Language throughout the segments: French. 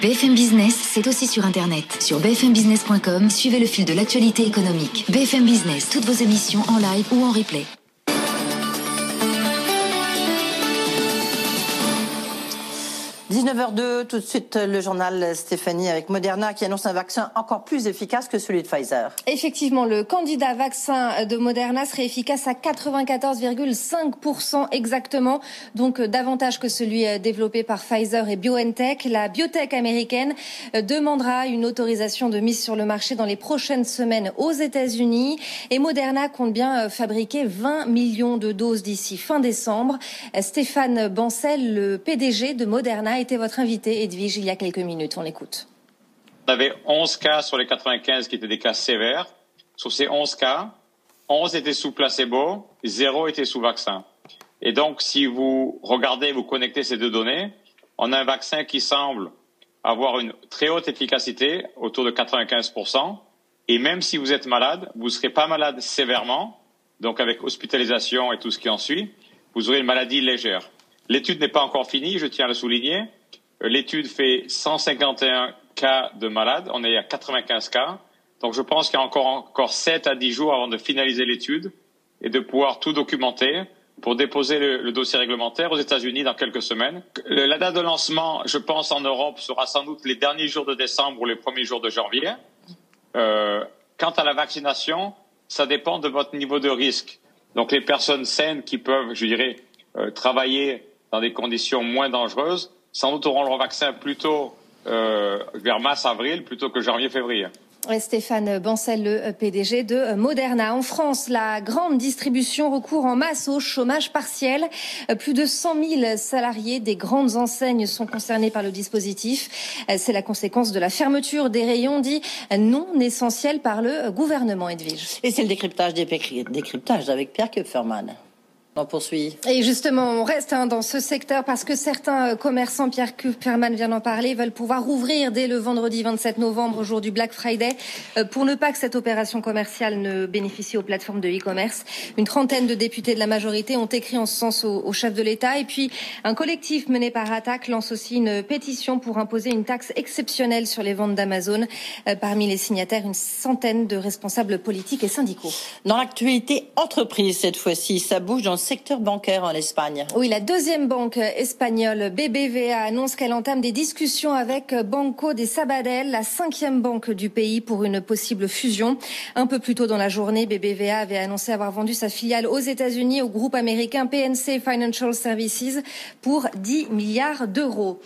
BFM Business, c'est aussi sur Internet. Sur bfmbusiness.com, suivez le fil de l'actualité économique. BFM Business, toutes vos émissions en live ou en replay. 19h02, tout de suite le journal Stéphanie avec Moderna qui annonce un vaccin encore plus efficace que celui de Pfizer. Effectivement, le candidat vaccin de Moderna serait efficace à 94,5% exactement, donc davantage que celui développé par Pfizer et BioNTech. La biotech américaine demandera une autorisation de mise sur le marché dans les prochaines semaines aux États-Unis et Moderna compte bien fabriquer 20 millions de doses d'ici fin décembre. Stéphane Bancel, le PDG de Moderna, était votre invité, Edwige, il y a quelques minutes. On l'écoute. On avait 11 cas sur les 95 qui étaient des cas sévères. Sur ces 11 cas, 11 étaient sous placebo, 0 était sous vaccin. Et donc, si vous regardez, vous connectez ces deux données, on a un vaccin qui semble avoir une très haute efficacité, autour de 95%. Et même si vous êtes malade, vous ne serez pas malade sévèrement, donc avec hospitalisation et tout ce qui en suit, vous aurez une maladie légère. L'étude n'est pas encore finie, je tiens à le souligner. L'étude fait 151 cas de malades, on est à 95 cas. Donc je pense qu'il y a encore, encore 7 à 10 jours avant de finaliser l'étude et de pouvoir tout documenter pour déposer le, dossier réglementaire aux États-Unis dans quelques semaines. La date de lancement, je pense, en Europe sera sans doute les derniers jours de décembre ou les premiers jours de janvier. Euh, quant à la vaccination, ça dépend de votre niveau de risque. Donc les personnes saines qui peuvent, je dirais, euh, travailler dans des conditions moins dangereuses, sans doute auront leur vaccin plutôt euh, vers mars-avril plutôt que janvier-février. Stéphane Bancel, le PDG de Moderna. En France, la grande distribution recourt en masse au chômage partiel. Plus de 100 000 salariés des grandes enseignes sont concernés par le dispositif. C'est la conséquence de la fermeture des rayons dits non essentiels par le gouvernement, Edwige. Et c'est le décryptage des décryptages avec Pierre Kupferman. On poursuit. Et justement, on reste hein, dans ce secteur parce que certains commerçants, Pierre Kupferman vient d'en parler, veulent pouvoir ouvrir dès le vendredi 27 novembre, jour du Black Friday, pour ne pas que cette opération commerciale ne bénéficie aux plateformes de e-commerce. Une trentaine de députés de la majorité ont écrit en ce sens au, au chef de l'État. Et puis, un collectif mené par Attac lance aussi une pétition pour imposer une taxe exceptionnelle sur les ventes d'Amazon. Parmi les signataires, une centaine de responsables politiques et syndicaux. Dans l'actualité entreprise, cette fois-ci, ça bouge dans le secteur bancaire en Espagne. Oui, la deuxième banque espagnole, BBVA, annonce qu'elle entame des discussions avec Banco de Sabadell, la cinquième banque du pays, pour une possible fusion. Un peu plus tôt dans la journée, BBVA avait annoncé avoir vendu sa filiale aux États-Unis au groupe américain PNC Financial Services pour 10 milliards d'euros.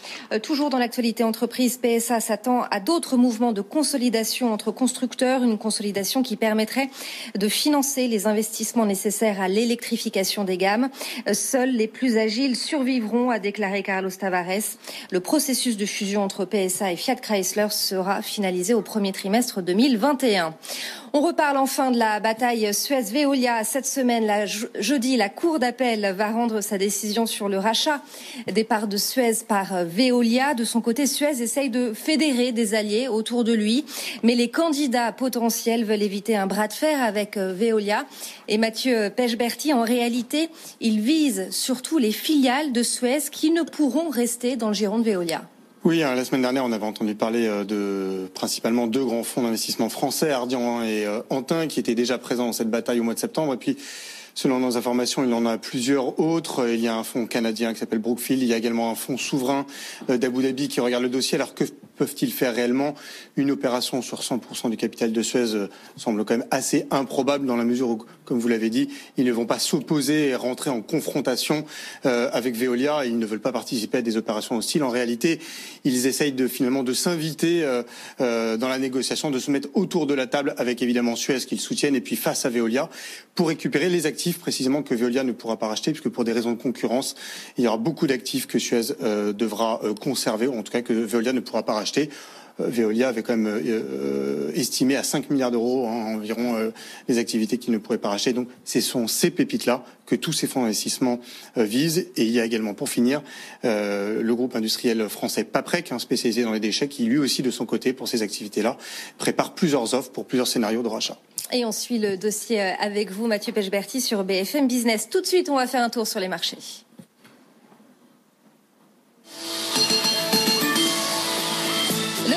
toujours dans l'actualité entreprise, PSA s'attend à d'autres mouvements de consolidation entre constructeurs, une consolidation qui permettrait de financer les investissements nécessaires à l'électrification des gammes. Seuls les plus agiles survivront, a déclaré Carlos Tavares. Le processus de fusion entre PSA et Fiat Chrysler sera finalisé au premier trimestre 2021. On reparle enfin de la bataille Suez-Veolia. Cette semaine, jeudi, la Cour d'appel va rendre sa décision sur le rachat des parts de Suez par Veolia. De son côté, Suez essaye de fédérer des alliés autour de lui. Mais les candidats potentiels veulent éviter un bras de fer avec Veolia. Et Mathieu Pechberti, en réalité, il vise surtout les filiales de Suez qui ne pourront rester dans le giron de Veolia. Oui, hein, la semaine dernière, on avait entendu parler euh, de principalement deux grands fonds d'investissement français, Ardian et euh, Antin, qui étaient déjà présents dans cette bataille au mois de septembre. Et puis, selon nos informations, il en a plusieurs autres. Il y a un fonds canadien qui s'appelle Brookfield. Il y a également un fonds souverain euh, d'Abu Dhabi qui regarde le dossier. Alors que peuvent-ils faire réellement Une opération sur 100% du capital de Suez semble quand même assez improbable dans la mesure où, comme vous l'avez dit, ils ne vont pas s'opposer et rentrer en confrontation avec Veolia. Ils ne veulent pas participer à des opérations hostiles. En réalité, ils essayent de finalement de s'inviter euh, euh, dans la négociation, de se mettre autour de la table avec évidemment Suez qu'ils soutiennent et puis face à Veolia pour récupérer les actifs précisément que Veolia ne pourra pas racheter puisque pour des raisons de concurrence, il y aura beaucoup d'actifs que Suez euh, devra conserver ou en tout cas que Veolia ne pourra pas racheter. Veolia avait quand même estimé à 5 milliards d'euros hein, environ les activités qu'il ne pourrait pas racheter. Donc, ce sont ces pépites-là que tous ces fonds d'investissement euh, visent. Et il y a également, pour finir, euh, le groupe industriel français Paprec, hein, spécialisé dans les déchets, qui lui aussi, de son côté, pour ces activités-là, prépare plusieurs offres pour plusieurs scénarios de rachat. Et on suit le dossier euh, avec vous, Mathieu Pechberti, sur BFM Business. Tout de suite, on va faire un tour sur les marchés.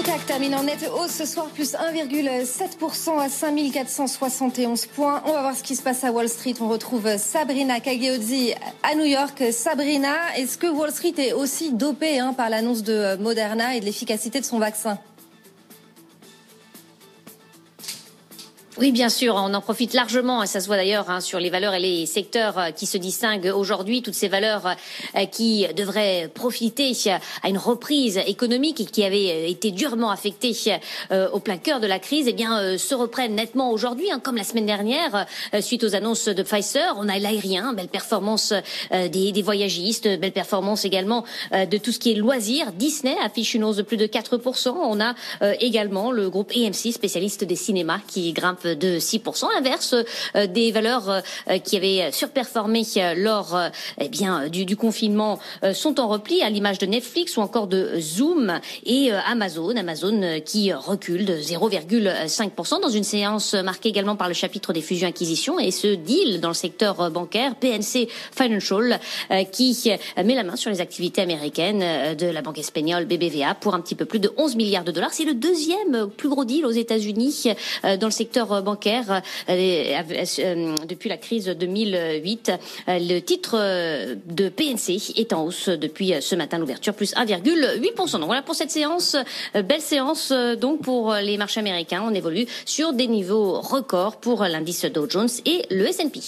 CAC termine en nette hausse ce soir, plus 1,7% à 5471 points. On va voir ce qui se passe à Wall Street. On retrouve Sabrina Cagliozzi à New York. Sabrina, est-ce que Wall Street est aussi dopée hein, par l'annonce de Moderna et de l'efficacité de son vaccin? Oui, bien sûr, on en profite largement, et ça se voit d'ailleurs hein, sur les valeurs et les secteurs euh, qui se distinguent aujourd'hui, toutes ces valeurs euh, qui devraient profiter à une reprise économique et qui avaient euh, été durement affectées au plein cœur de la crise, eh bien, se reprennent nettement aujourd'hui, hein, comme la semaine dernière, suite aux annonces de Pfizer. On a l'aérien, belle performance des, des, voyagistes, belle performance également de tout ce qui est loisirs. Disney affiche une hausse de plus de 4%. On a également le groupe AMC, spécialiste des cinémas, qui grimpe de 6%. L'inverse euh, des valeurs euh, qui avaient surperformé euh, lors eh bien, du, du, confinement sont en repli, à l'image de Netflix ou encore de Zoom et Amazon. Amazon qui recule de 0,5% dans une séance marquée également par le chapitre des fusions-acquisitions et ce deal dans le secteur bancaire, PNC Financial, qui met la main sur les activités américaines de la banque espagnole BBVA pour un petit peu plus de 11 milliards de dollars. C'est le deuxième plus gros deal aux États-Unis dans le secteur bancaire euh, euh, depuis la crise 2008. Euh, le titre de PNC est en hausse depuis ce matin l'ouverture, plus 1,8%. Donc voilà pour cette séance, belle séance donc pour les marchés américains. On évolue sur des niveaux records pour l'indice Dow Jones et le S&P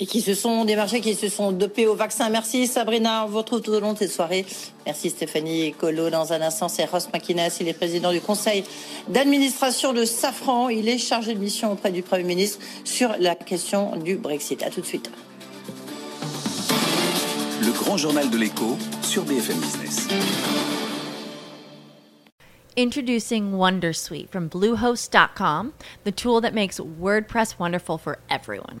et qui se sont des marchés qui se sont dopés au vaccin. Merci Sabrina, on vous retrouve tout au long de cette soirée. Merci Stéphanie Colo. Dans un instant, c'est Ross McInnes, il est président du conseil d'administration de Safran. Il est chargé de mission auprès du Premier ministre sur la question du Brexit. À tout de suite. Le grand journal de l'écho sur BFM Business. Introducing Wondersuite from Bluehost.com, the tool that makes WordPress wonderful for everyone.